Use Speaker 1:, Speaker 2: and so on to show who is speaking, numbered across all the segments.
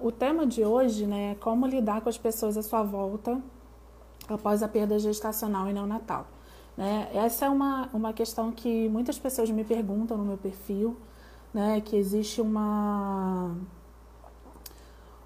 Speaker 1: O tema de hoje né, é como lidar com as pessoas à sua volta após a perda gestacional e neonatal. Né? Essa é uma, uma questão que muitas pessoas me perguntam no meu perfil, né, que existe uma,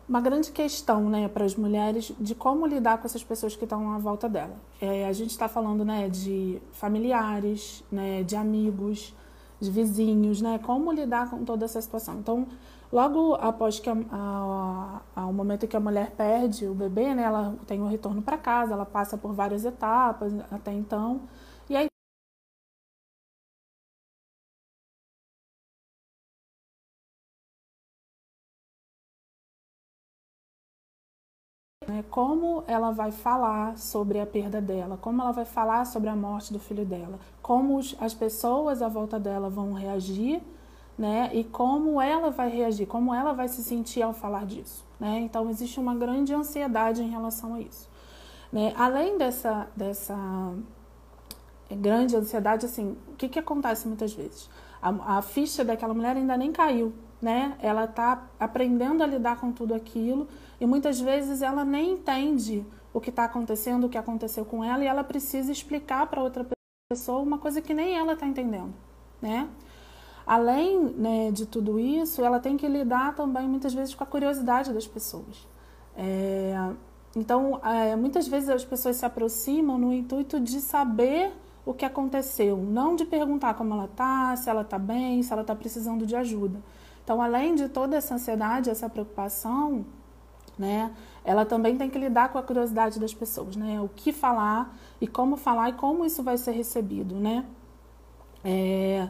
Speaker 1: uma grande questão né, para as mulheres de como lidar com essas pessoas que estão à volta dela. É, a gente está falando né, de familiares, né, de amigos, de vizinhos, né, como lidar com toda essa situação. Então, Logo após que a, a, a, o momento que a mulher perde o bebê, né, ela tem o um retorno para casa, ela passa por várias etapas até então. E aí né, como ela vai falar sobre a perda dela, como ela vai falar sobre a morte do filho dela, como as pessoas à volta dela vão reagir né? E como ela vai reagir, como ela vai se sentir ao falar disso, né? Então existe uma grande ansiedade em relação a isso, né? Além dessa dessa grande ansiedade, assim, o que que acontece muitas vezes? A, a ficha daquela mulher ainda nem caiu, né? Ela está aprendendo a lidar com tudo aquilo e muitas vezes ela nem entende o que está acontecendo, o que aconteceu com ela e ela precisa explicar para outra pessoa uma coisa que nem ela está entendendo, né? Além né, de tudo isso, ela tem que lidar também muitas vezes com a curiosidade das pessoas. É, então, é, muitas vezes as pessoas se aproximam no intuito de saber o que aconteceu, não de perguntar como ela está, se ela está bem, se ela está precisando de ajuda. Então, além de toda essa ansiedade, essa preocupação, né, ela também tem que lidar com a curiosidade das pessoas, né, o que falar e como falar e como isso vai ser recebido, né. É,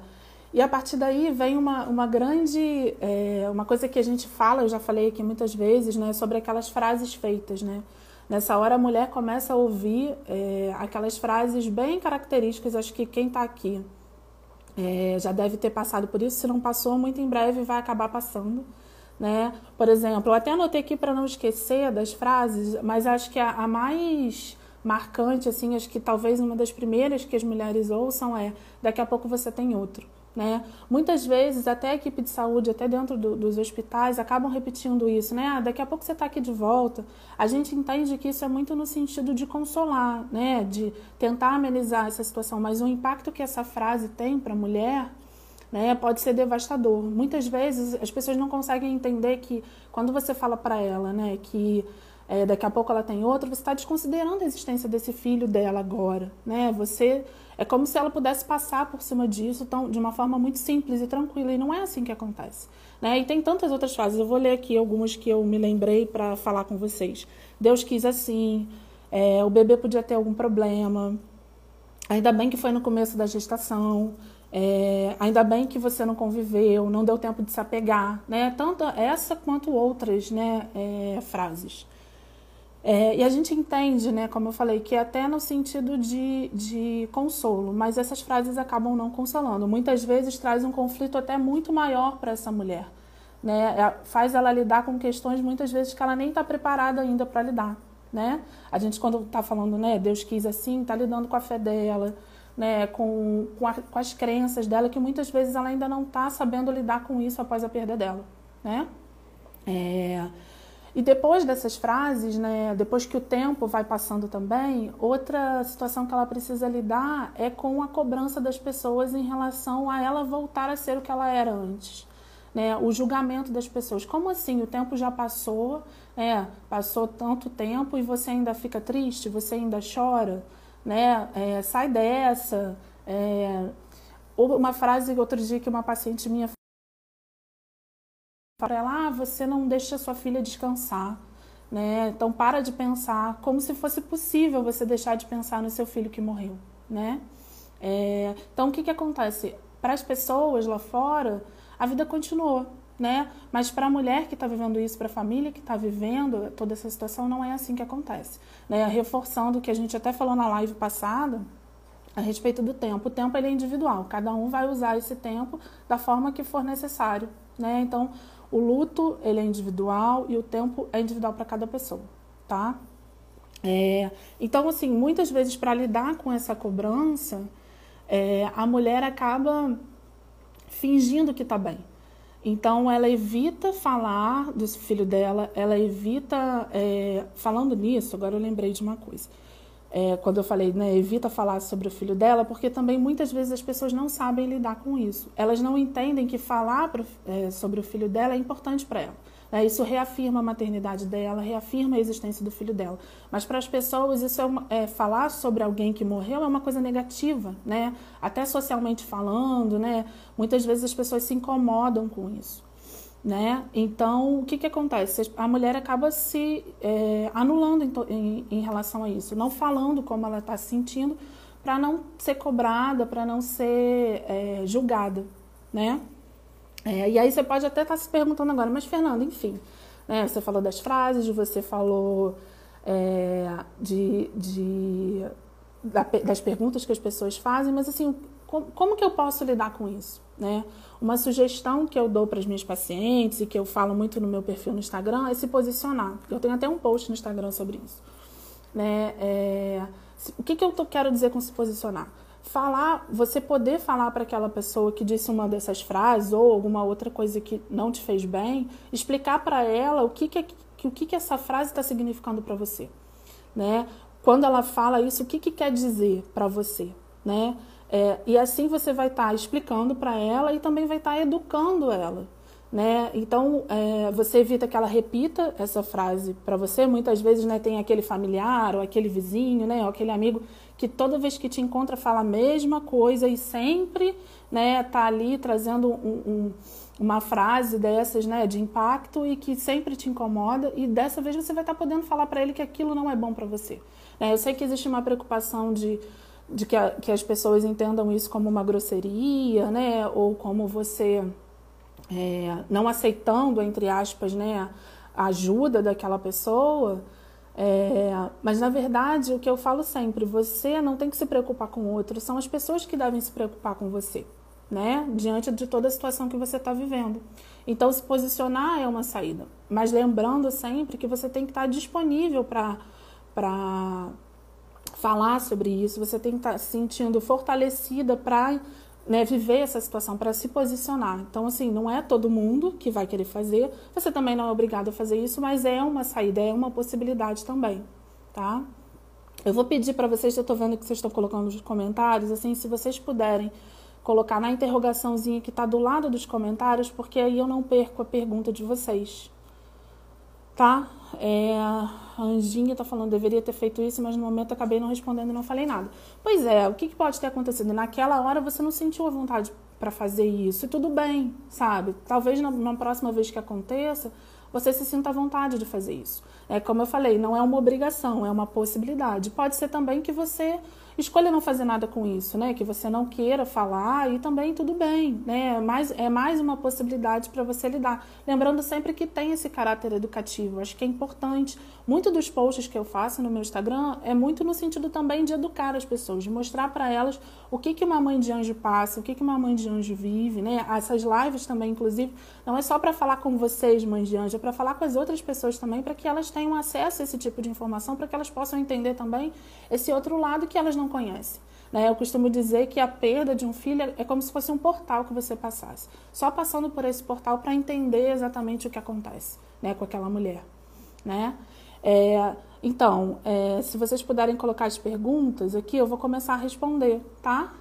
Speaker 1: e a partir daí vem uma, uma grande, é, uma coisa que a gente fala, eu já falei aqui muitas vezes, né, sobre aquelas frases feitas, né? Nessa hora a mulher começa a ouvir é, aquelas frases bem características, acho que quem está aqui é, já deve ter passado por isso, se não passou, muito em breve vai acabar passando. Né? Por exemplo, eu até anotei aqui para não esquecer das frases, mas acho que a, a mais marcante, assim, acho que talvez uma das primeiras que as mulheres ouçam é: daqui a pouco você tem outro. Né? Muitas vezes, até a equipe de saúde, até dentro do, dos hospitais, acabam repetindo isso, né? Ah, daqui a pouco você está aqui de volta. A gente entende que isso é muito no sentido de consolar, né? De tentar amenizar essa situação, mas o impacto que essa frase tem para a mulher né, pode ser devastador. Muitas vezes as pessoas não conseguem entender que quando você fala para ela né, que é, daqui a pouco ela tem outro, você está desconsiderando a existência desse filho dela agora, né? Você é como se ela pudesse passar por cima disso tão, de uma forma muito simples e tranquila e não é assim que acontece, né? E tem tantas outras frases. Eu vou ler aqui algumas que eu me lembrei para falar com vocês. Deus quis assim. É, o bebê podia ter algum problema. Ainda bem que foi no começo da gestação. É, ainda bem que você não conviveu, não deu tempo de se apegar, né? Tanto essa quanto outras, né, é, frases. É, e a gente entende, né, como eu falei, que é até no sentido de, de consolo, mas essas frases acabam não consolando. Muitas vezes traz um conflito até muito maior para essa mulher. Né? Faz ela lidar com questões muitas vezes que ela nem está preparada ainda para lidar. Né? A gente, quando está falando, né, Deus quis assim, está lidando com a fé dela, né, com, com, a, com, as crenças dela, que muitas vezes ela ainda não está sabendo lidar com isso após a perda dela. Né? É, e depois dessas frases, né, depois que o tempo vai passando também, outra situação que ela precisa lidar é com a cobrança das pessoas em relação a ela voltar a ser o que ela era antes. Né, o julgamento das pessoas. Como assim? O tempo já passou, é, passou tanto tempo e você ainda fica triste, você ainda chora, né? É, sai dessa. É, uma frase outro dia que uma paciente minha para ela, ah, você não deixa sua filha descansar, né? Então para de pensar como se fosse possível você deixar de pensar no seu filho que morreu, né? É, então o que que acontece? Para as pessoas lá fora, a vida continuou, né? Mas para a mulher que está vivendo isso, para a família que está vivendo toda essa situação, não é assim que acontece, né? Reforçando o que a gente até falou na live passada, a respeito do tempo. O tempo ele é individual, cada um vai usar esse tempo da forma que for necessário, né? Então, o luto ele é individual e o tempo é individual para cada pessoa, tá? É, então, assim, muitas vezes para lidar com essa cobrança, é, a mulher acaba fingindo que está bem. Então, ela evita falar do filho dela, ela evita. É, falando nisso, agora eu lembrei de uma coisa. É, quando eu falei, né, evita falar sobre o filho dela, porque também muitas vezes as pessoas não sabem lidar com isso. Elas não entendem que falar pro, é, sobre o filho dela é importante para ela. Né? Isso reafirma a maternidade dela, reafirma a existência do filho dela. Mas para as pessoas, isso é, uma, é, falar sobre alguém que morreu é uma coisa negativa, né? Até socialmente falando, né? Muitas vezes as pessoas se incomodam com isso. Né? Então, o que, que acontece? A mulher acaba se é, anulando em, em, em, relação a isso, não falando como ela está se sentindo, para não ser cobrada, para não ser é, julgada, né? É, e aí você pode até estar tá se perguntando agora, mas Fernando, enfim, né, você falou das frases, você falou é, de, de das perguntas que as pessoas fazem, mas assim, como, como que eu posso lidar com isso? Né? Uma sugestão que eu dou para as minhas pacientes e que eu falo muito no meu perfil no Instagram é se posicionar. Eu tenho até um post no Instagram sobre isso. Né? É, o que, que eu tô, quero dizer com se posicionar? falar, você poder falar para aquela pessoa que disse uma dessas frases ou alguma outra coisa que não te fez bem, explicar para ela o que, que, o que, que essa frase está significando para você, né? Quando ela fala isso, o que, que quer dizer para você, né? É, e assim você vai estar tá explicando para ela e também vai estar tá educando ela, né? Então, é, você evita que ela repita essa frase para você. Muitas vezes, né, tem aquele familiar ou aquele vizinho, né, ou aquele amigo que toda vez que te encontra fala a mesma coisa e sempre, né, tá ali trazendo um, um, uma frase dessas, né, de impacto e que sempre te incomoda. E dessa vez você vai estar tá podendo falar para ele que aquilo não é bom para você. Né? Eu sei que existe uma preocupação de de que, a, que as pessoas entendam isso como uma grosseria, né, ou como você é, não aceitando, entre aspas, né, a ajuda daquela pessoa. É, mas na verdade, o que eu falo sempre, você não tem que se preocupar com o outro, são as pessoas que devem se preocupar com você, né? Diante de toda a situação que você está vivendo. Então, se posicionar é uma saída, mas lembrando sempre que você tem que estar disponível para falar sobre isso, você tem que estar se sentindo fortalecida para né, viver essa situação, para se posicionar. Então, assim, não é todo mundo que vai querer fazer, você também não é obrigado a fazer isso, mas é uma saída, é uma possibilidade também, tá? Eu vou pedir para vocês, eu estou vendo que vocês estão colocando nos comentários, assim, se vocês puderem colocar na interrogaçãozinha que está do lado dos comentários, porque aí eu não perco a pergunta de vocês, tá? É, a Anjinha está falando, deveria ter feito isso, mas no momento acabei não respondendo e não falei nada. Pois é, o que, que pode ter acontecido? Naquela hora você não sentiu a vontade para fazer isso, e tudo bem, sabe? Talvez na, na próxima vez que aconteça, você se sinta à vontade de fazer isso. É como eu falei, não é uma obrigação, é uma possibilidade. Pode ser também que você escolha não fazer nada com isso, né? Que você não queira falar e também tudo bem, né? É mais, é mais uma possibilidade para você lidar. Lembrando sempre que tem esse caráter educativo. Acho que é importante. Muito dos posts que eu faço no meu Instagram é muito no sentido também de educar as pessoas, de mostrar para elas o que, que uma mãe de anjo passa, o que, que uma mãe de anjo vive, né? Essas lives também, inclusive, não é só para falar com vocês, mães de anjo, é para falar com as outras pessoas também, para que elas tenham acesso a esse tipo de informação, para que elas possam entender também esse outro lado que elas não conhecem. Né? Eu costumo dizer que a perda de um filho é como se fosse um portal que você passasse. Só passando por esse portal para entender exatamente o que acontece né, com aquela mulher. Né? É, então, é, se vocês puderem colocar as perguntas aqui, eu vou começar a responder, tá?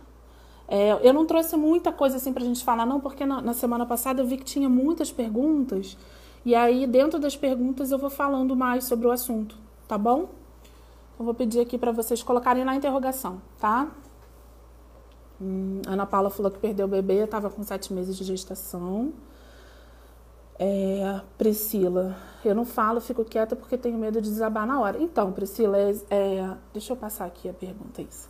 Speaker 1: É, eu não trouxe muita coisa assim para a gente falar, não, porque na, na semana passada eu vi que tinha muitas perguntas e aí, dentro das perguntas, eu vou falando mais sobre o assunto, tá bom? Então, vou pedir aqui para vocês colocarem na interrogação, tá? Hum, Ana Paula falou que perdeu o bebê, estava com sete meses de gestação. É, Priscila, eu não falo, fico quieta porque tenho medo de desabar na hora. Então, Priscila, é, é, deixa eu passar aqui a pergunta, isso.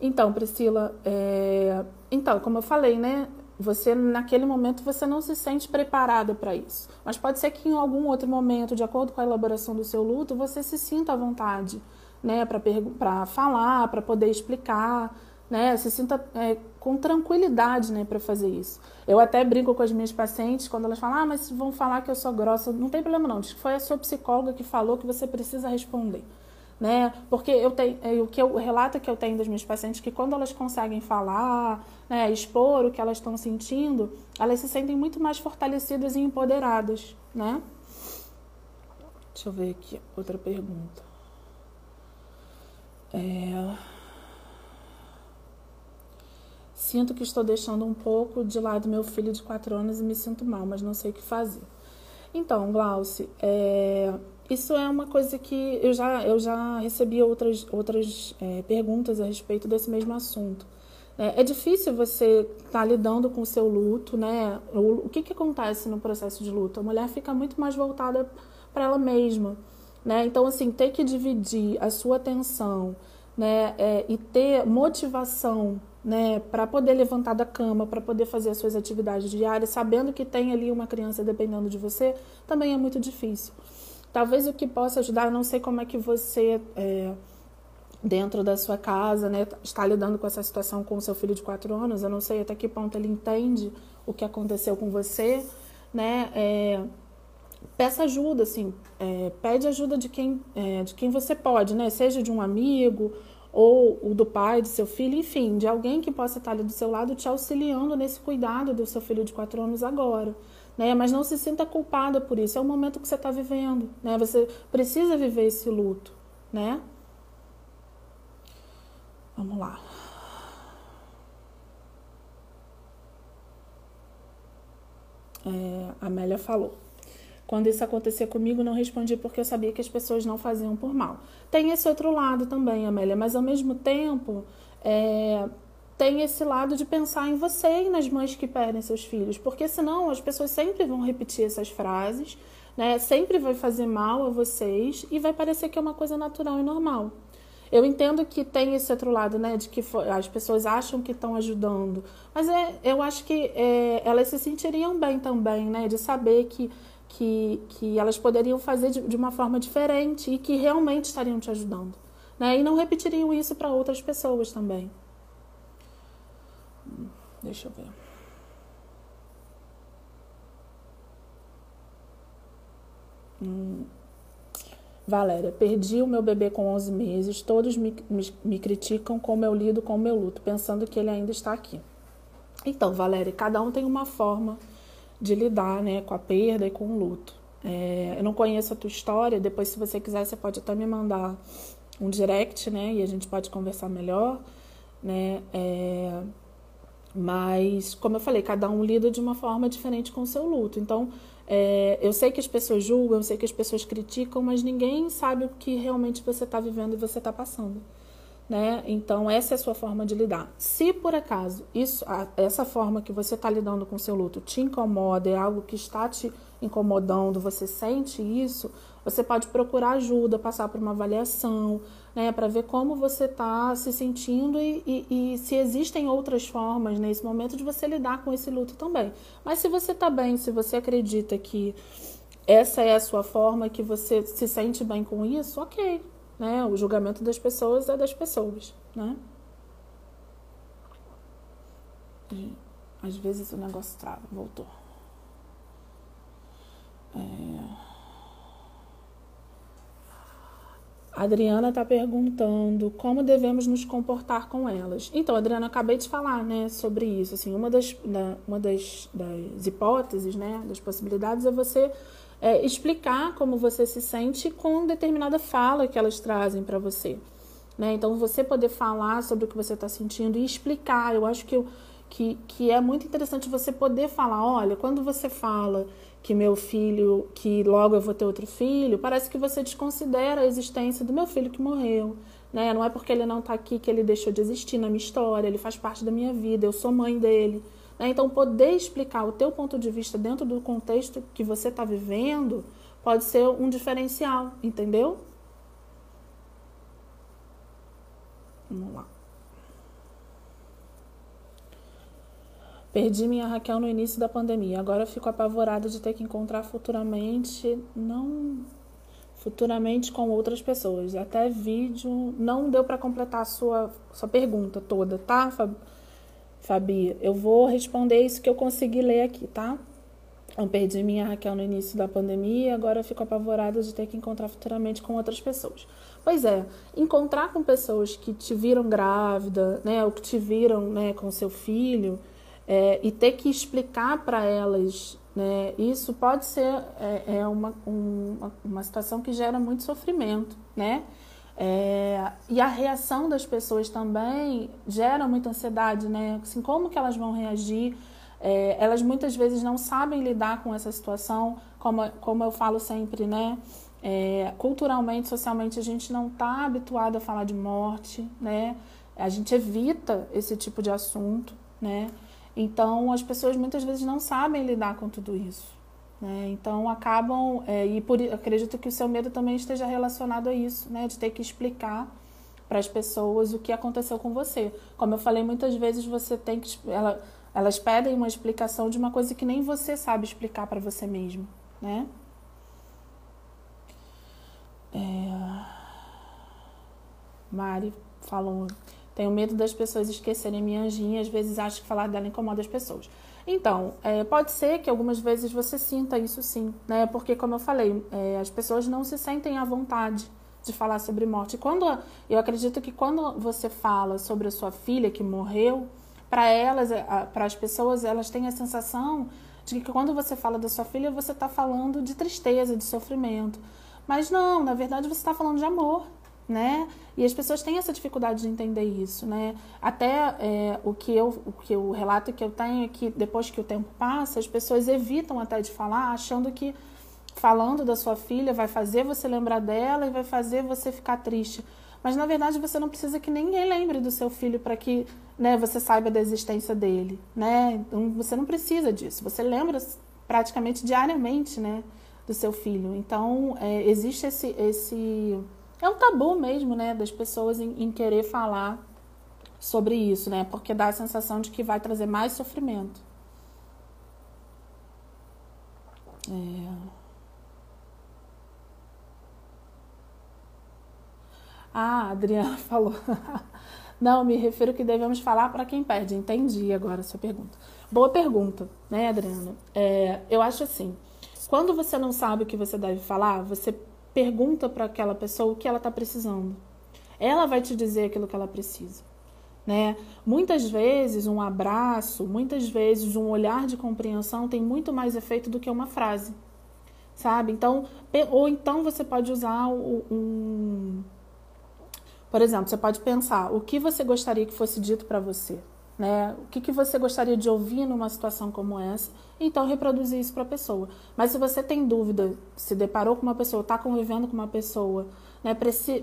Speaker 1: Então, Priscila, é, então, como eu falei, né? Você naquele momento você não se sente preparada para isso. Mas pode ser que em algum outro momento, de acordo com a elaboração do seu luto, você se sinta à vontade, né, para falar, para poder explicar, né, se sinta é, com tranquilidade, né, para fazer isso. Eu até brinco com as minhas pacientes quando elas falam: "Ah, mas vão falar que eu sou grossa". Não tem problema não, diz que foi a sua psicóloga que falou que você precisa responder. né? Porque eu tenho, é, o que eu, relato que eu tenho das minhas pacientes é que quando elas conseguem falar, né, expor o que elas estão sentindo, elas se sentem muito mais fortalecidas e empoderadas, né? Deixa eu ver aqui outra pergunta. É... Sinto que estou deixando um pouco de lado meu filho de quatro anos e me sinto mal, mas não sei o que fazer. Então, Glauce, é, isso é uma coisa que eu já, eu já recebi outras, outras é, perguntas a respeito desse mesmo assunto. É, é difícil você estar tá lidando com o seu luto, né? O, o que, que acontece no processo de luto? A mulher fica muito mais voltada para ela mesma, né? Então, assim, ter que dividir a sua atenção, né? É, e ter motivação né, para poder levantar da cama, para poder fazer as suas atividades diárias, sabendo que tem ali uma criança dependendo de você, também é muito difícil. Talvez o que possa ajudar, eu não sei como é que você, é, dentro da sua casa, né, está lidando com essa situação com o seu filho de quatro anos, eu não sei até que ponto ele entende o que aconteceu com você, né, é, peça ajuda, assim, é, pede ajuda de quem, é, de quem você pode, né, seja de um amigo ou o do pai, do seu filho, enfim, de alguém que possa estar ali do seu lado te auxiliando nesse cuidado do seu filho de quatro anos agora. Né? Mas não se sinta culpada por isso, é o momento que você está vivendo. Né? Você precisa viver esse luto. Né? Vamos lá. É, a Amélia falou. Quando isso acontecia comigo, não respondi porque eu sabia que as pessoas não faziam por mal. Tem esse outro lado também, Amélia, mas ao mesmo tempo é, tem esse lado de pensar em você e nas mães que perdem seus filhos, porque senão as pessoas sempre vão repetir essas frases, né? Sempre vai fazer mal a vocês e vai parecer que é uma coisa natural e normal. Eu entendo que tem esse outro lado, né, de que as pessoas acham que estão ajudando, mas é, eu acho que é, elas se sentiriam bem também, né, de saber que que, que elas poderiam fazer de, de uma forma diferente e que realmente estariam te ajudando. Né? E não repetiriam isso para outras pessoas também. Deixa eu ver. Hum. Valéria, perdi o meu bebê com 11 meses. Todos me, me, me, criticam como eu lido com o meu luto, pensando que ele ainda está aqui. Então, Valéria, cada um tem uma forma de lidar né, com a perda e com o luto. É, eu não conheço a tua história, depois, se você quiser, você pode até me mandar um direct, né? E a gente pode conversar melhor, né? É, mas, como eu falei, cada um lida de uma forma diferente com o seu luto. Então, é, eu sei que as pessoas julgam, eu sei que as pessoas criticam, mas ninguém sabe o que realmente você está vivendo e você está passando né? Então essa é a sua forma de lidar. Se por acaso isso, essa forma que você está lidando com o seu luto te incomoda, é algo que está te incomodando, você sente isso, você pode procurar ajuda, passar por uma avaliação, né, para ver como você está se sentindo e, e, e, se existem outras formas nesse momento de você lidar com esse luto também. Mas se você está bem, se você acredita que essa é a sua forma, que você se sente bem com isso, ok, né? O julgamento das pessoas é das pessoas, né? E, às vezes o negócio trava, voltou. É... A Adriana está perguntando como devemos nos comportar com elas. Então, Adriana, acabei de falar, né, sobre isso. Assim, uma das, da, uma das, das hipóteses, né, das possibilidades é você é, explicar como você se sente com determinada fala que elas trazem para você. Né? Então, você poder falar sobre o que você está sentindo e explicar. Eu acho que, que, que é muito interessante você poder falar: olha, quando você fala que meu filho, que logo eu vou ter outro filho, parece que você desconsidera a existência do meu filho que morreu. Né? Não é porque ele não está aqui que ele deixou de existir na minha história, ele faz parte da minha vida, eu sou mãe dele. Né? Então, poder explicar o teu ponto de vista dentro do contexto que você está vivendo pode ser um diferencial, entendeu? Vamos lá. Perdi minha Raquel no início da pandemia. Agora fico apavorada de ter que encontrar futuramente, não futuramente com outras pessoas. Até vídeo não deu para completar a sua sua pergunta toda, tá, Fabi? eu vou responder isso que eu consegui ler aqui, tá? Eu perdi minha Raquel no início da pandemia, agora eu fico apavorada de ter que encontrar futuramente com outras pessoas. Pois é, encontrar com pessoas que te viram grávida, né, ou que te viram, né, com seu filho, é, e ter que explicar para elas, né, isso pode ser é, é uma, um, uma situação que gera muito sofrimento, né? É, e a reação das pessoas também gera muita ansiedade, né? Assim, como que elas vão reagir? É, elas muitas vezes não sabem lidar com essa situação, como, como eu falo sempre, né? É, culturalmente, socialmente, a gente não está habituado a falar de morte, né? A gente evita esse tipo de assunto, né? Então, as pessoas muitas vezes não sabem lidar com tudo isso. Né? Então, acabam, é, e por, acredito que o seu medo também esteja relacionado a isso, né? De ter que explicar para as pessoas o que aconteceu com você. Como eu falei, muitas vezes você tem que. Ela, elas pedem uma explicação de uma coisa que nem você sabe explicar para você mesmo, né? É... Mari falou: tenho medo das pessoas esquecerem minha anjinha, às vezes acho que falar dela incomoda as pessoas. Então, é, pode ser que algumas vezes você sinta isso sim, né? Porque, como eu falei, é, as pessoas não se sentem à vontade de falar sobre morte. Quando eu acredito que quando você fala sobre a sua filha que morreu, para elas, para as pessoas, elas têm a sensação de que quando você fala da sua filha, você está falando de tristeza, de sofrimento. Mas não, na verdade você está falando de amor, né? E as pessoas têm essa dificuldade de entender isso, né? Até é, o que eu, o que o relato que eu tenho é que depois que o tempo passa, as pessoas evitam até de falar, achando que falando da sua filha vai fazer você lembrar dela e vai fazer você ficar triste. Mas na verdade você não precisa que ninguém lembre do seu filho para que né, você saiba da existência dele, né? Então você não precisa disso. Você lembra praticamente diariamente, né, do seu filho. Então é, existe esse esse é um tabu mesmo, né, das pessoas em, em querer falar sobre isso, né? Porque dá a sensação de que vai trazer mais sofrimento. É... Ah, a Adriana falou. Não, me refiro que devemos falar para quem perde. Entendi agora a sua pergunta. Boa pergunta, né, Adriana? É, eu acho assim: quando você não sabe o que você deve falar, você pergunta para aquela pessoa o que ela está precisando. Ela vai te dizer aquilo que ela precisa. Né? Muitas vezes um abraço, muitas vezes um olhar de compreensão tem muito mais efeito do que uma frase, sabe? Então, ou então você pode usar um, por exemplo, você pode pensar o que você gostaria que fosse dito para você, né? O que, que você gostaria de ouvir numa situação como essa? Então reproduzir isso para a pessoa. Mas se você tem dúvida, se deparou com uma pessoa, está convivendo com uma pessoa, né?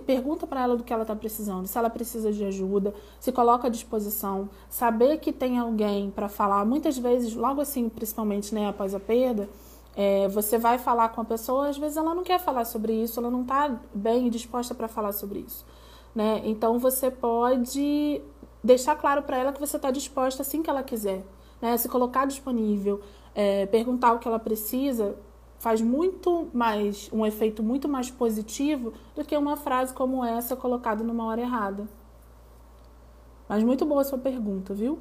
Speaker 1: Pergunta para ela do que ela está precisando, se ela precisa de ajuda, se coloca à disposição, saber que tem alguém para falar. Muitas vezes, logo assim, principalmente, né, após a perda, é, você vai falar com a pessoa, às vezes ela não quer falar sobre isso, ela não está bem disposta para falar sobre isso né? Então você pode deixar claro para ela que você está disposta assim que ela quiser, né? Se colocar disponível, é, perguntar o que ela precisa, faz muito mais um efeito muito mais positivo do que uma frase como essa colocada numa hora errada. Mas muito boa a sua pergunta, viu?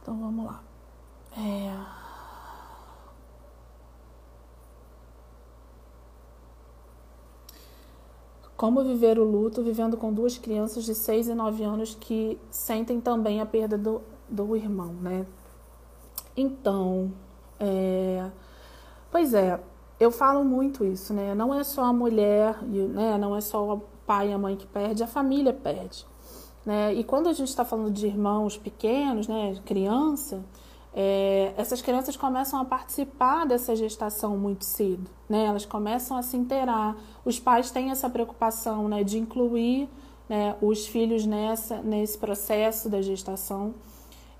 Speaker 1: Então vamos lá. É... Como viver o luto vivendo com duas crianças de 6 e 9 anos que sentem também a perda do, do irmão, né? Então, é... pois é, eu falo muito isso, né? Não é só a mulher, né? não é só o pai e a mãe que perde, a família perde. Né? E quando a gente está falando de irmãos pequenos, né? criança, é, essas crianças começam a participar dessa gestação muito cedo, né? Elas começam a se inteirar. Os pais têm essa preocupação, né, de incluir né, os filhos nessa nesse processo da gestação.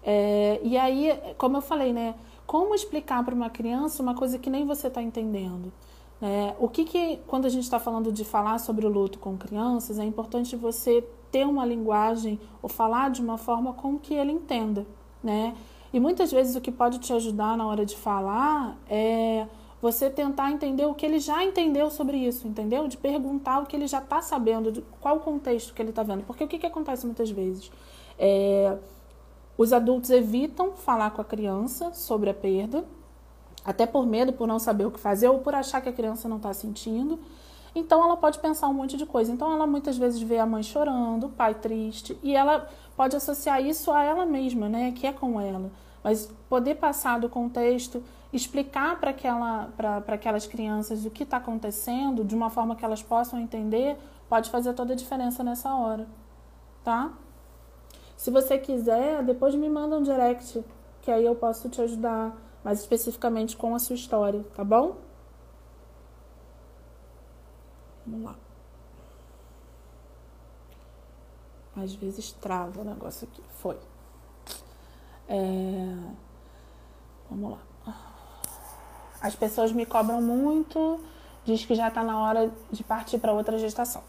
Speaker 1: É, e aí, como eu falei, né, como explicar para uma criança uma coisa que nem você está entendendo? Né? O que, que quando a gente está falando de falar sobre o luto com crianças, é importante você ter uma linguagem ou falar de uma forma com que ele entenda, né? E muitas vezes o que pode te ajudar na hora de falar é você tentar entender o que ele já entendeu sobre isso, entendeu? De perguntar o que ele já está sabendo, de qual o contexto que ele está vendo. Porque o que, que acontece muitas vezes? É, Os adultos evitam falar com a criança sobre a perda, até por medo, por não saber o que fazer ou por achar que a criança não está sentindo. Então ela pode pensar um monte de coisa. Então ela muitas vezes vê a mãe chorando, o pai triste, e ela pode associar isso a ela mesma, né, que é com ela. Mas poder passar do contexto, explicar para aquela, aquelas crianças o que está acontecendo, de uma forma que elas possam entender, pode fazer toda a diferença nessa hora, tá? Se você quiser, depois me manda um direct, que aí eu posso te ajudar mais especificamente com a sua história, tá bom? Vamos lá. Às vezes trava o negócio aqui. Foi. É... Vamos lá. As pessoas me cobram muito, diz que já está na hora de partir para outra gestação.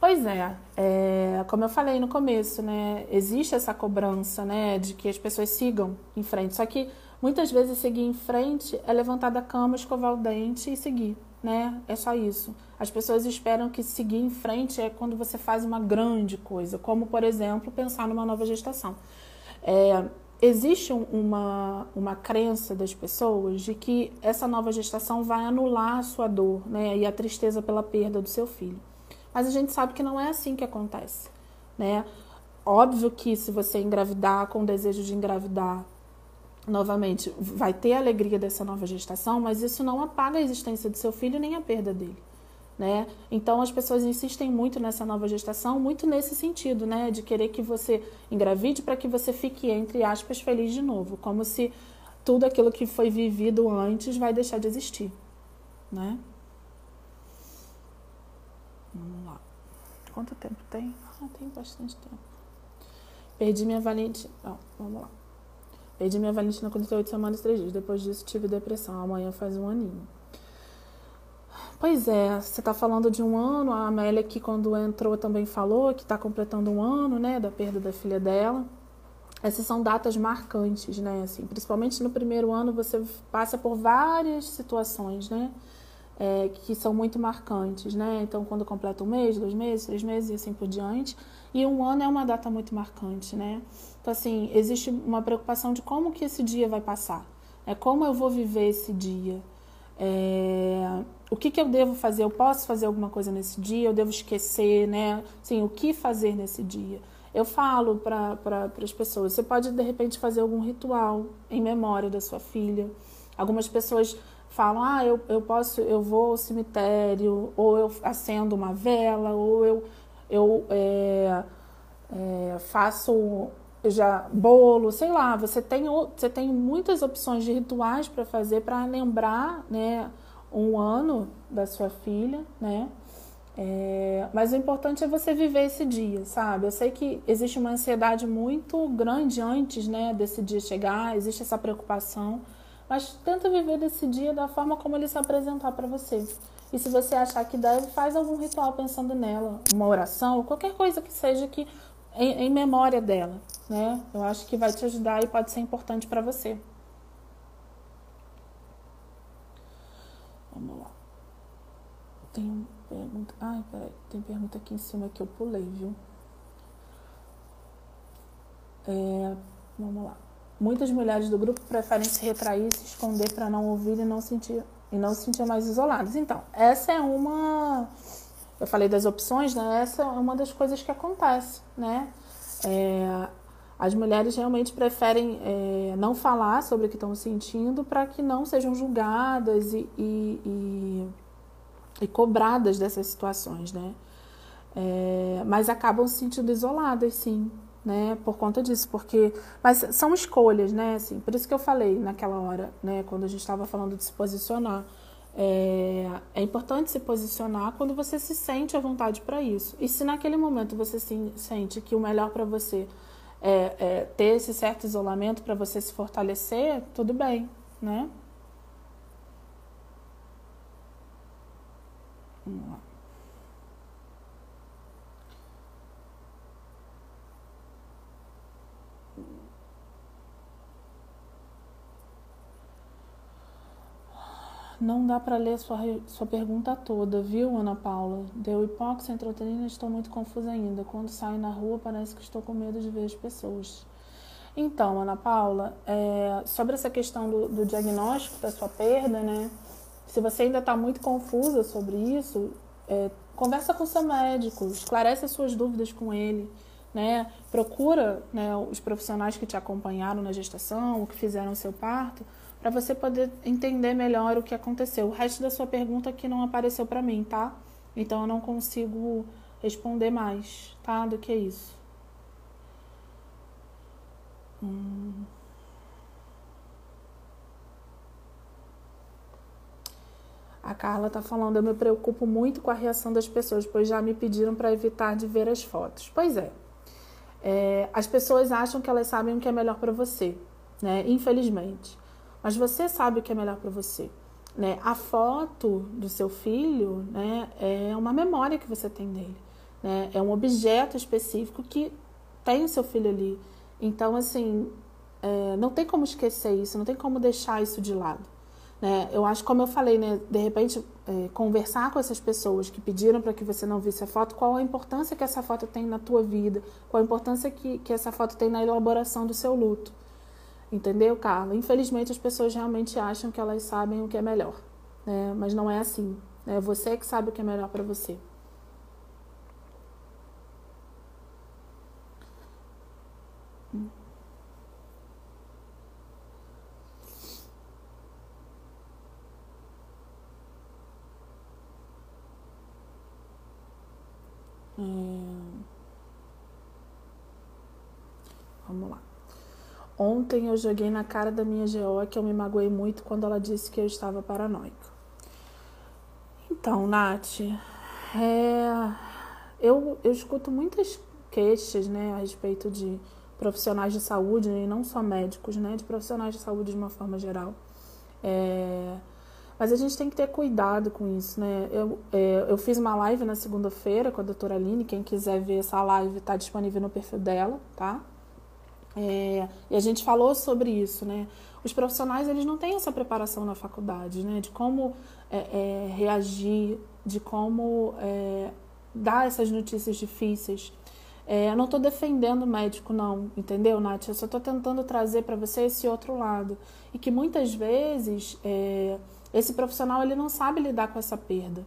Speaker 1: Pois é, é, como eu falei no começo, né, existe essa cobrança, né, de que as pessoas sigam em frente. Só que muitas vezes seguir em frente é levantar da cama, escovar o dente e seguir, né? É só isso. As pessoas esperam que seguir em frente é quando você faz uma grande coisa, como por exemplo pensar numa nova gestação. É, existe uma, uma crença das pessoas de que essa nova gestação vai anular a sua dor né, e a tristeza pela perda do seu filho. Mas a gente sabe que não é assim que acontece. Né? Óbvio que se você engravidar com o desejo de engravidar novamente, vai ter a alegria dessa nova gestação, mas isso não apaga a existência do seu filho nem a perda dele. Né? Então as pessoas insistem muito nessa nova gestação, muito nesse sentido, né, de querer que você engravide para que você fique entre aspas feliz de novo, como se tudo aquilo que foi vivido antes vai deixar de existir, né? Vamos lá. Quanto tempo tem? Ah, tem bastante tempo. Perdi minha valente. Oh, vamos lá. Perdi minha Valentina com 38 semanas e 3 dias. Depois disso, tive depressão. Amanhã faz um aninho. Pois é, você está falando de um ano, a Amélia aqui quando entrou também falou que está completando um ano, né, da perda da filha dela. Essas são datas marcantes, né, assim, principalmente no primeiro ano você passa por várias situações, né, é, que são muito marcantes, né, então quando completa um mês, dois meses, três meses e assim por diante, e um ano é uma data muito marcante, né, então assim, existe uma preocupação de como que esse dia vai passar, é como eu vou viver esse dia, é, o que, que eu devo fazer? Eu posso fazer alguma coisa nesse dia? Eu devo esquecer, né? Sim, o que fazer nesse dia? Eu falo para pra, as pessoas: você pode de repente fazer algum ritual em memória da sua filha. Algumas pessoas falam: ah, eu, eu posso, eu vou ao cemitério, ou eu acendo uma vela, ou eu, eu é, é, faço já bolo, sei lá. Você tem, você tem muitas opções de rituais para fazer para lembrar, né? um ano da sua filha, né? É, mas o importante é você viver esse dia, sabe? Eu sei que existe uma ansiedade muito grande antes, né, desse dia chegar, existe essa preocupação, mas tenta viver desse dia da forma como ele se apresentar para você. E se você achar que deve, faz algum ritual pensando nela, uma oração, qualquer coisa que seja que em, em memória dela, né? Eu acho que vai te ajudar e pode ser importante para você. Vamos lá. Tem pergunta. Ai, peraí. Tem pergunta aqui em cima que eu pulei, viu? É, vamos lá. Muitas mulheres do grupo preferem se retrair, se esconder para não ouvir e não sentir e não se sentir mais isoladas. Então, essa é uma. Eu falei das opções, né? Essa é uma das coisas que acontece, né? É, as mulheres realmente preferem é, não falar sobre o que estão sentindo para que não sejam julgadas e, e, e, e cobradas dessas situações, né? É, mas acabam se sentindo isoladas, sim, né? Por conta disso, porque mas são escolhas, né? Assim, por isso que eu falei naquela hora, né? Quando a gente estava falando de se posicionar, é, é, importante se posicionar quando você se sente à vontade para isso. E se naquele momento você se sente que o melhor para você é, é, ter esse certo isolamento para você se fortalecer, tudo bem, né? Vamos lá. Não dá para ler sua, sua pergunta toda, viu, Ana Paula? Deu hipóxia, entroterina, estou muito confusa ainda. Quando saio na rua, parece que estou com medo de ver as pessoas. Então, Ana Paula, é, sobre essa questão do, do, diagnóstico da sua perda, né? Se você ainda está muito confusa sobre isso, é, conversa com seu médico, esclarece as suas dúvidas com ele, né? Procura né, os profissionais que te acompanharam na gestação, que fizeram o seu parto, para você poder entender melhor o que aconteceu. O resto da sua pergunta aqui não apareceu para mim, tá? Então eu não consigo responder mais, tá? Do que isso. Hum. A Carla está falando, eu me preocupo muito com a reação das pessoas, pois já me pediram para evitar de ver as fotos. Pois é, é, as pessoas acham que elas sabem o que é melhor para você, né? Infelizmente. Mas você sabe o que é melhor para você. Né? A foto do seu filho né, é uma memória que você tem dele. Né? É um objeto específico que tem o seu filho ali. Então, assim, é, não tem como esquecer isso, não tem como deixar isso de lado. Né? Eu acho, como eu falei, né, de repente, é, conversar com essas pessoas que pediram para que você não visse a foto, qual a importância que essa foto tem na tua vida, qual a importância que, que essa foto tem na elaboração do seu luto. Entendeu, Carla? Infelizmente, as pessoas realmente acham que elas sabem o que é melhor, né? mas não é assim. É você que sabe o que é melhor para você. Hum. Vamos lá. Ontem eu joguei na cara da minha GO que eu me magoei muito quando ela disse que eu estava paranoica. Então, Nath, é... eu, eu escuto muitas queixas né, a respeito de profissionais de saúde, e não só médicos, né, de profissionais de saúde de uma forma geral. É... Mas a gente tem que ter cuidado com isso, né? Eu, é, eu fiz uma live na segunda-feira com a doutora Aline. Quem quiser ver essa live está disponível no perfil dela, tá? É, e a gente falou sobre isso, né? Os profissionais eles não têm essa preparação na faculdade, né? De como é, é, reagir, de como é, dar essas notícias difíceis. É, eu não estou defendendo o médico, não, entendeu, Nath? Eu só estou tentando trazer para você esse outro lado. E que muitas vezes é, esse profissional ele não sabe lidar com essa perda.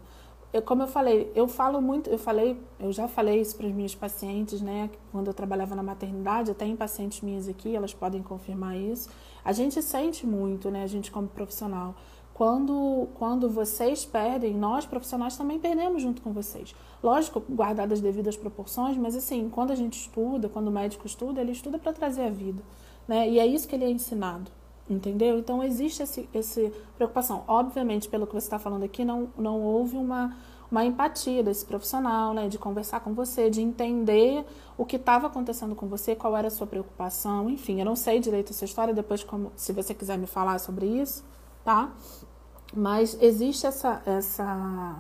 Speaker 1: Eu, como eu falei, eu falo muito, eu falei, eu já falei isso para os meus pacientes, né? Quando eu trabalhava na maternidade, até em pacientes minhas aqui, elas podem confirmar isso. A gente sente muito, né? A gente como profissional. Quando, quando vocês perdem, nós profissionais também perdemos junto com vocês. Lógico, guardadas as devidas proporções, mas assim, quando a gente estuda, quando o médico estuda, ele estuda para trazer a vida, né? E é isso que ele é ensinado. Entendeu? Então existe esse, esse preocupação. Obviamente, pelo que você está falando aqui, não, não houve uma, uma empatia desse profissional, né? De conversar com você, de entender o que estava acontecendo com você, qual era a sua preocupação, enfim, eu não sei direito essa história, depois, como, se você quiser me falar sobre isso, tá? Mas existe essa, essa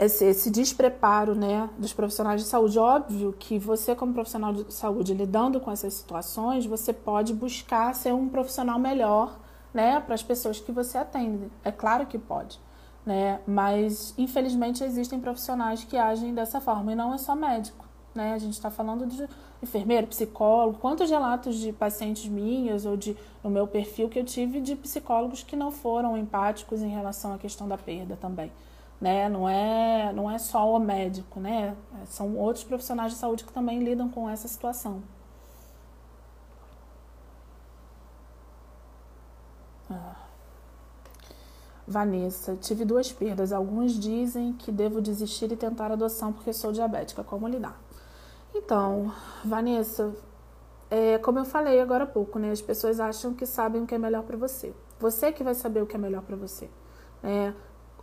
Speaker 1: esse, esse despreparo né, dos profissionais de saúde. Óbvio que você, como profissional de saúde, lidando com essas situações, você pode buscar ser um profissional melhor né, para as pessoas que você atende. É claro que pode. Né? Mas, infelizmente, existem profissionais que agem dessa forma, e não é só médico. Né? A gente está falando de enfermeiro, psicólogo. Quantos relatos de pacientes minhas ou de, no meu perfil que eu tive de psicólogos que não foram empáticos em relação à questão da perda também né? Não é, não é só o médico, né? São outros profissionais de saúde que também lidam com essa situação. Ah. Vanessa, tive duas perdas. Alguns dizem que devo desistir e tentar adoção porque sou diabética. Como lidar? Então, Vanessa, é, como eu falei agora há pouco, né? As pessoas acham que sabem o que é melhor para você. Você que vai saber o que é melhor para você. É,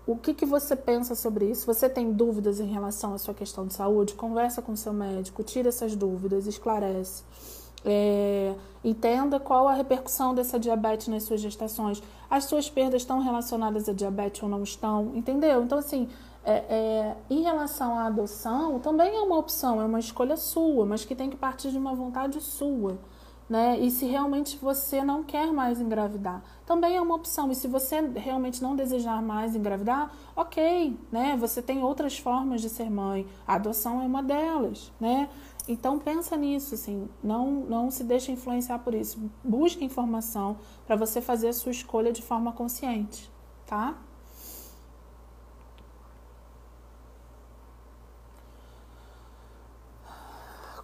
Speaker 1: o que, que você pensa sobre isso? Você tem dúvidas em relação à sua questão de saúde? Conversa com seu médico, tira essas dúvidas, esclarece. É, entenda qual a repercussão dessa diabetes nas suas gestações. As suas perdas estão relacionadas à diabetes ou não estão? Entendeu? Então, assim, é, é, em relação à adoção, também é uma opção, é uma escolha sua, mas que tem que partir de uma vontade sua né? E se realmente você não quer mais engravidar, também é uma opção. E se você realmente não desejar mais engravidar, ok, né? Você tem outras formas de ser mãe. A adoção é uma delas, né? Então pensa nisso, assim, não, não se deixe influenciar por isso. Busque informação para você fazer a sua escolha de forma consciente, tá?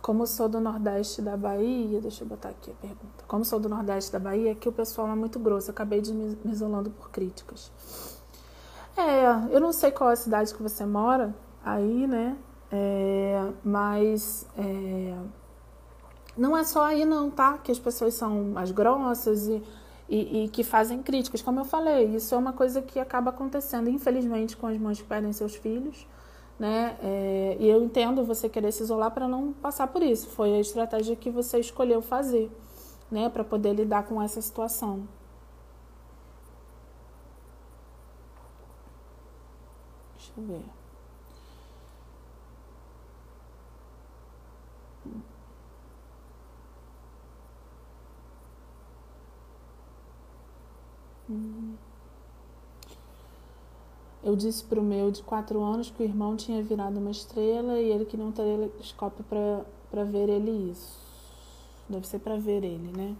Speaker 1: Como sou do Nordeste da Bahia, deixa eu botar aqui a pergunta. Como sou do Nordeste da Bahia, aqui o pessoal é muito grosso. Eu acabei de me isolando por críticas. É, eu não sei qual é a cidade que você mora aí, né? É, mas é, não é só aí não, tá? Que as pessoas são mais grossas e, e, e, que fazem críticas. Como eu falei, isso é uma coisa que acaba acontecendo, infelizmente, com as mães que perdem seus filhos né? É, e eu entendo você querer se isolar para não passar por isso. Foi a estratégia que você escolheu fazer, né? Para poder lidar com essa situação. Deixa eu ver. Hum. Eu disse para o meu de quatro anos que o irmão tinha virado uma estrela e ele queria um telescópio para ver ele isso. Deve ser para ver ele, né?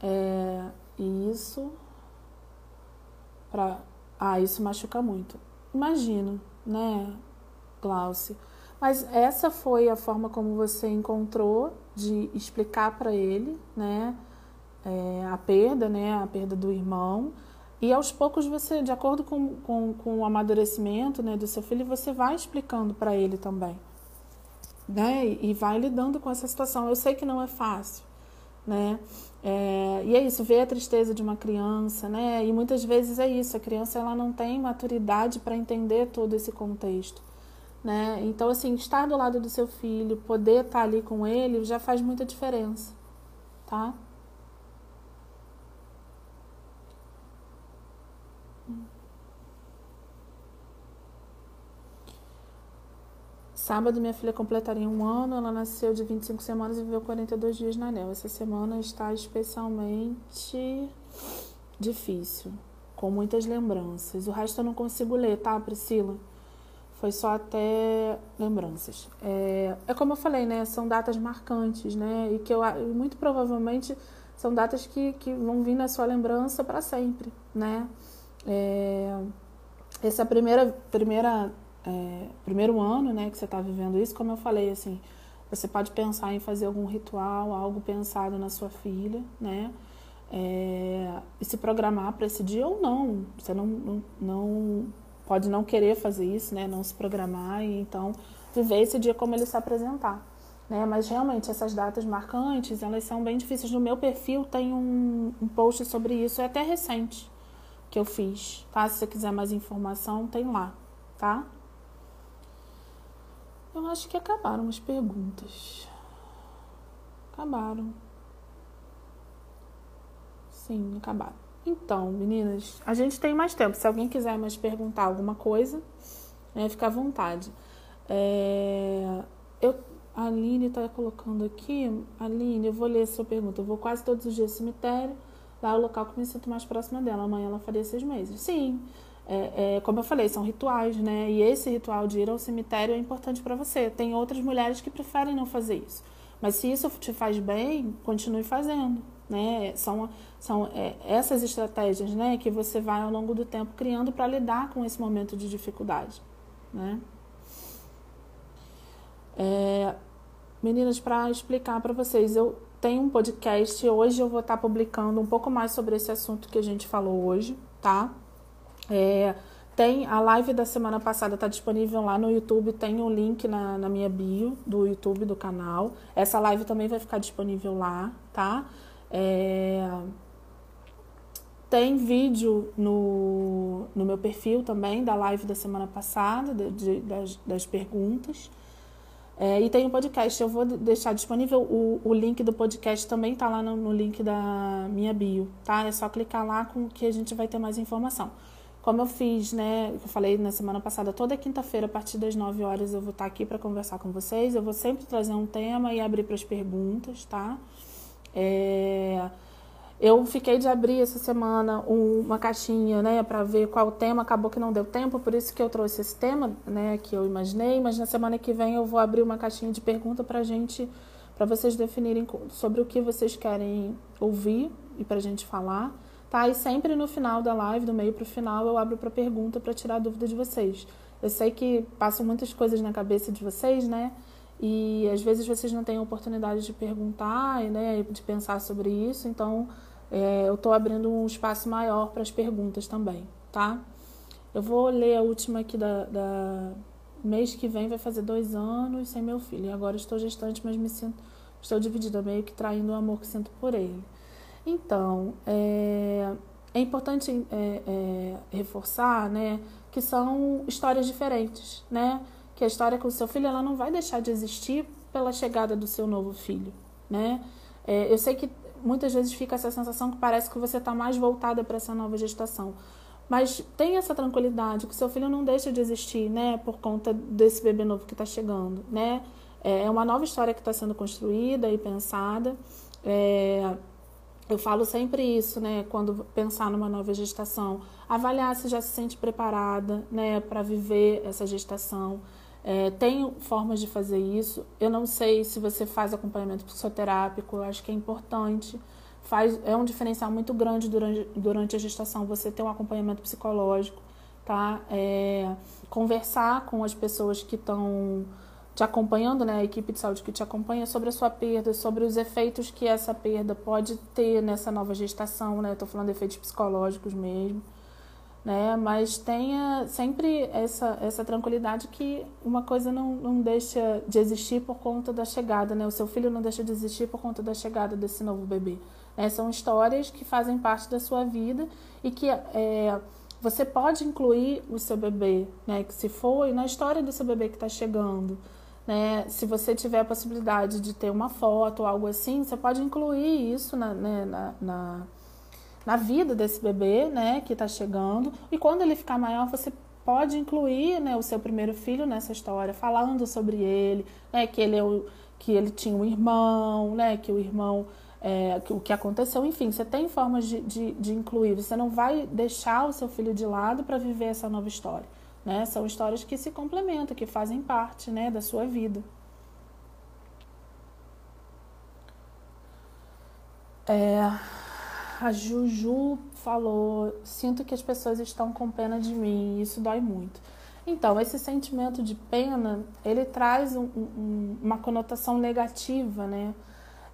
Speaker 1: É, e isso. Pra, ah, isso machuca muito. Imagino, né, Glauce? Mas essa foi a forma como você encontrou de explicar para ele, né, é, a perda, né, a perda do irmão e aos poucos você, de acordo com, com, com o amadurecimento né, do seu filho, você vai explicando para ele também. Né? E vai lidando com essa situação. Eu sei que não é fácil. Né? É, e é isso, ver a tristeza de uma criança, né? E muitas vezes é isso, a criança ela não tem maturidade para entender todo esse contexto, né? Então assim, estar do lado do seu filho, poder estar ali com ele já faz muita diferença, tá? Sábado, minha filha completaria um ano. Ela nasceu de 25 semanas e viveu 42 dias na anel. Essa semana está especialmente difícil, com muitas lembranças. O resto eu não consigo ler, tá, Priscila? Foi só até lembranças. É, é como eu falei, né? São datas marcantes, né? E que eu muito provavelmente são datas que, que vão vir na sua lembrança para sempre, né? É, essa primeira primeira é, primeiro ano, né, que você está vivendo isso, como eu falei, assim, você pode pensar em fazer algum ritual, algo pensado na sua filha, né, é, e se programar para esse dia ou não. Você não, não, não, pode não querer fazer isso, né, não se programar e então viver esse dia como ele se apresentar. Né? Mas realmente essas datas marcantes, elas são bem difíceis. No meu perfil tem um, um post sobre isso, é até recente que eu fiz, tá? Se você quiser mais informação, tem lá, tá? Eu acho que acabaram as perguntas. Acabaram. Sim, acabaram. Então, meninas, a gente tem mais tempo. Se alguém quiser mais perguntar alguma coisa, né, fica à vontade. É, eu, a Aline está colocando aqui. Aline, eu vou ler a sua pergunta. Eu vou quase todos os dias ao cemitério. Lá é o local que me sinto mais próxima dela. Amanhã ela faria seis meses. Sim, é, é, como eu falei, são rituais, né? E esse ritual de ir ao cemitério é importante para você. Tem outras mulheres que preferem não fazer isso. Mas se isso te faz bem, continue fazendo, né? São, são é, essas estratégias, né, que você vai ao longo do tempo criando para lidar com esse momento de dificuldade, né? É, meninas, para explicar para vocês, eu tenho um podcast. Hoje eu vou estar tá publicando um pouco mais sobre esse assunto que a gente falou hoje, tá? É, tem a live da semana passada está disponível lá no YouTube, tem o um link na, na minha bio do YouTube do canal. Essa live também vai ficar disponível lá, tá? É, tem vídeo no, no meu perfil também da live da semana passada, de, de, das, das perguntas. É, e tem um podcast, eu vou deixar disponível o, o link do podcast também está lá no, no, link da minha bio, tá? É só clicar lá com que a gente vai ter mais informação. Como eu fiz, né, eu falei na semana passada, toda quinta-feira, a partir das 9 horas, eu vou estar aqui para conversar com vocês. Eu vou sempre trazer um tema e abrir para as perguntas, tá? É... Eu fiquei de abrir essa semana uma caixinha, né, para ver qual o tema. Acabou que não deu tempo, por isso que eu trouxe esse tema, né, que eu imaginei. Mas na semana que vem eu vou abrir uma caixinha de pergunta para gente, para vocês definirem sobre o que vocês querem ouvir e para gente falar, tá? E sempre no final da live, do meio para o final, eu abro para pergunta para tirar a dúvida de vocês. Eu sei que passam muitas coisas na cabeça de vocês, né? E às vezes vocês não têm oportunidade de perguntar, né, de pensar sobre isso, então é, eu estou abrindo um espaço maior para as perguntas também, tá? Eu vou ler a última aqui da, da, mês que vem vai fazer dois anos sem meu filho. E agora estou gestante, mas me sinto estou dividida meio que traindo o amor que sinto por ele. Então é, é importante é, é, reforçar, né, que são histórias diferentes, né? Que a história com o seu filho ela não vai deixar de existir pela chegada do seu novo filho, né? É, eu sei que muitas vezes fica essa sensação que parece que você está mais voltada para essa nova gestação. Mas tenha essa tranquilidade, que seu filho não deixa de existir, né, por conta desse bebê novo que está chegando, né? É uma nova história que está sendo construída e pensada. É, eu falo sempre isso, né, quando pensar numa nova gestação, avaliar se já se sente preparada, né, para viver essa gestação. É, tem formas de fazer isso. Eu não sei se você faz acompanhamento psicoterápico, eu acho que é importante. Faz, é um diferencial muito grande durante, durante a gestação você ter um acompanhamento psicológico, tá? É, conversar com as pessoas que estão te acompanhando, né, a equipe de saúde que te acompanha sobre a sua perda, sobre os efeitos que essa perda pode ter nessa nova gestação, né? Estou falando de efeitos psicológicos mesmo né? Mas tenha sempre essa, essa tranquilidade que uma coisa não, não deixa de existir por conta da chegada, né? O seu filho não deixa de existir por conta da chegada desse novo bebê. Né? São histórias que fazem parte da sua vida e que é, você pode incluir o seu bebê, né? Que se foi na história do seu bebê que está chegando. Né? Se você tiver a possibilidade de ter uma foto ou algo assim, você pode incluir isso na, né, na, na na vida desse bebê, né, que está chegando. E quando ele ficar maior, você pode incluir, né, o seu primeiro filho nessa história, falando sobre ele, né, que ele é o, que ele tinha um irmão, né, que o irmão é, o que aconteceu, enfim, você tem formas de, de, de incluir. Você não vai deixar o seu filho de lado para viver essa nova história. Né? São histórias que se complementam, que fazem parte né, da sua vida. É, a Juju falou: sinto que as pessoas estão com pena de mim e isso dói muito. Então, esse sentimento de pena, ele traz um, um, uma conotação negativa, né?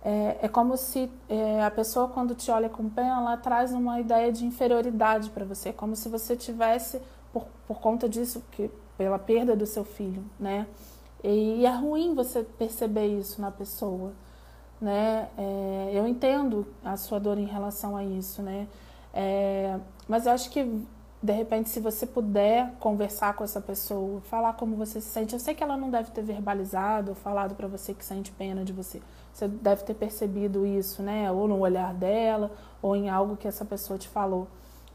Speaker 1: É, é como se é, a pessoa, quando te olha com pena, ela traz uma ideia de inferioridade para você, como se você tivesse, por, por conta disso, que, pela perda do seu filho, né? E, é ruim você perceber isso na pessoa né? É, eu entendo a sua dor em relação a isso, né? É, mas eu acho que de repente, se você puder conversar com essa pessoa, falar como você se sente, eu sei que ela não deve ter verbalizado ou falado para você que sente pena de você. Você deve ter percebido isso, né? Ou no olhar dela, ou em algo que essa pessoa te falou.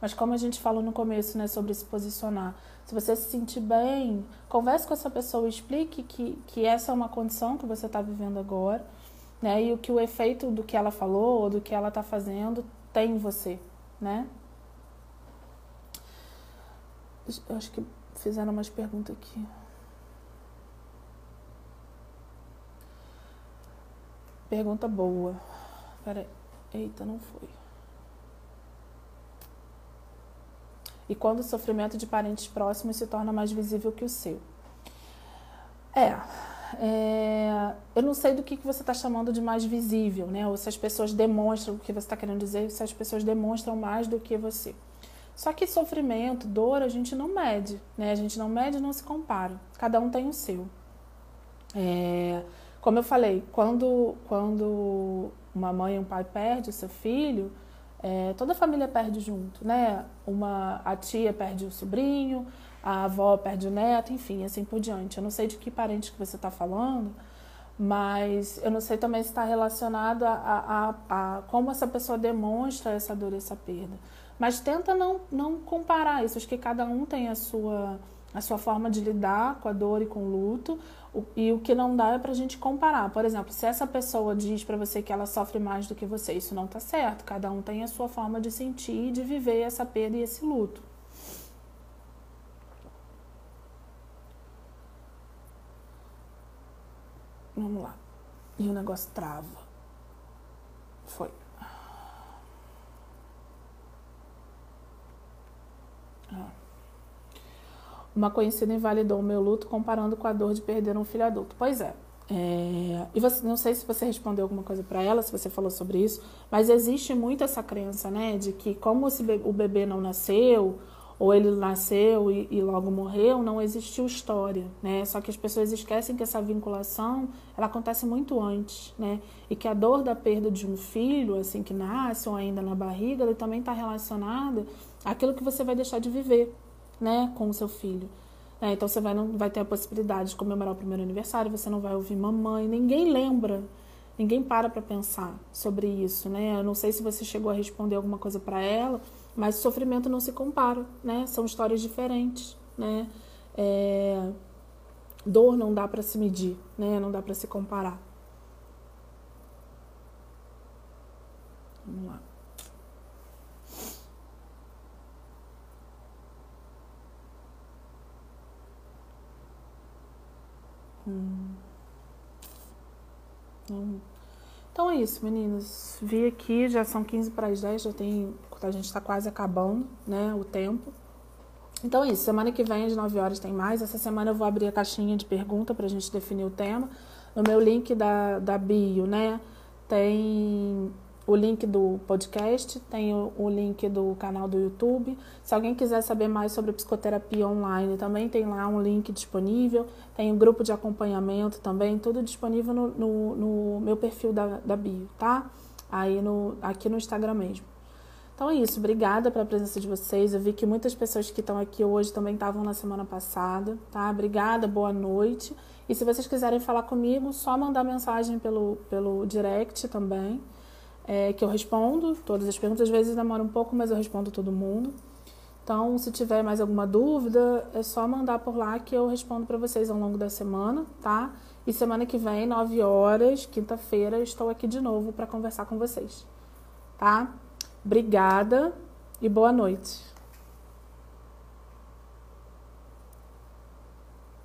Speaker 1: Mas como a gente falou no começo, né, sobre se posicionar. Se você se sentir bem, converse com essa pessoa, explique que, que essa é uma condição que você está vivendo agora né? E o que o efeito do que ela falou ou do que ela está fazendo tem em você, né? Eu acho que fizeram umas perguntas aqui. Pergunta boa. Peraí. Eita, não foi. E quando o sofrimento de parentes próximos se torna mais visível que o seu? É, é, eu não sei do que, que você está chamando de mais visível, né? Ou se as pessoas demonstram o que você está querendo dizer, se as pessoas demonstram mais do que você. Só que sofrimento, dor, a gente não mede, né? A gente não mede e não se compara. Cada um tem o seu. É, como eu falei, quando, quando uma mãe e um pai perdem o seu filho, é, toda a família perde junto, né? Uma, a tia perde o sobrinho, a avó perde o neto, enfim, assim por diante. Eu não sei de que parente que você está falando, mas eu não sei também se está relacionado a, a, a, a, como essa pessoa demonstra essa dor, essa perda. Mas tenta não, não comparar isso, acho que cada um tem a sua, a sua forma de lidar com a dor e com o luto. E o que não dá é para a gente comparar. Por exemplo, se essa pessoa diz para você que ela sofre mais do que você, isso não está certo. Cada um tem a sua forma de sentir e de viver essa perda e esse luto. Vamos lá. E o negócio trava. Foi. Ah. Uma conhecida invalidou o meu luto comparando com a dor de perder um filho adulto. Pois é. é e você, não sei se você respondeu alguma coisa para ela, se você falou sobre isso, mas existe muito essa crença, né, de que como bebê, o bebê não nasceu, ou ele nasceu e, e, logo morreu, não existiu história, né? Só que as pessoas esquecem que essa vinculação ela acontece muito antes, né? E que a dor da perda de um filho, assim que nasce ou ainda na barriga, ele também está relacionada àquilo que você vai deixar de viver, né, com o seu filho. É, então você vai, não vai ter a possibilidade de comemorar o primeiro aniversário, você não vai ouvir mamãe, ninguém lembra, ninguém para para pensar sobre isso, né? Eu não sei se você chegou a responder alguma coisa para ela, mas o sofrimento não se compara, né? São histórias diferentes, né? É... Dor não dá para se medir, né? Não dá para se comparar. Vamos lá. Hum. Então é isso, meninas. Vi aqui, já são 15 para as 10, já tem. A gente está quase acabando, né? O tempo. Então é isso. Semana que vem, às 9 horas, tem mais. Essa semana eu vou abrir a caixinha de pergunta para a gente definir o tema. No meu link da, da bio, né? Tem o link do podcast, tem o, o, link do canal do YouTube. Se alguém quiser saber mais sobre psicoterapia online, também tem lá um link disponível. Tem um grupo de acompanhamento também, tudo disponível no, no, no meu perfil da, da bio, tá? Aí no, aqui no Instagram mesmo. Então é isso, obrigada pela presença de vocês. Eu vi que muitas pessoas que estão aqui hoje também estavam na semana passada, tá? Obrigada, boa noite. E se vocês quiserem falar comigo, só mandar mensagem pelo, pelo direct também é, que eu respondo todas as perguntas. Às vezes demora um pouco, mas eu respondo todo mundo. Então, se tiver mais alguma dúvida, é só mandar por lá que eu respondo para vocês ao longo da semana, tá? E semana que vem, 9 horas, quinta-feira, estou aqui de novo para conversar com vocês, tá? Obrigada e boa noite.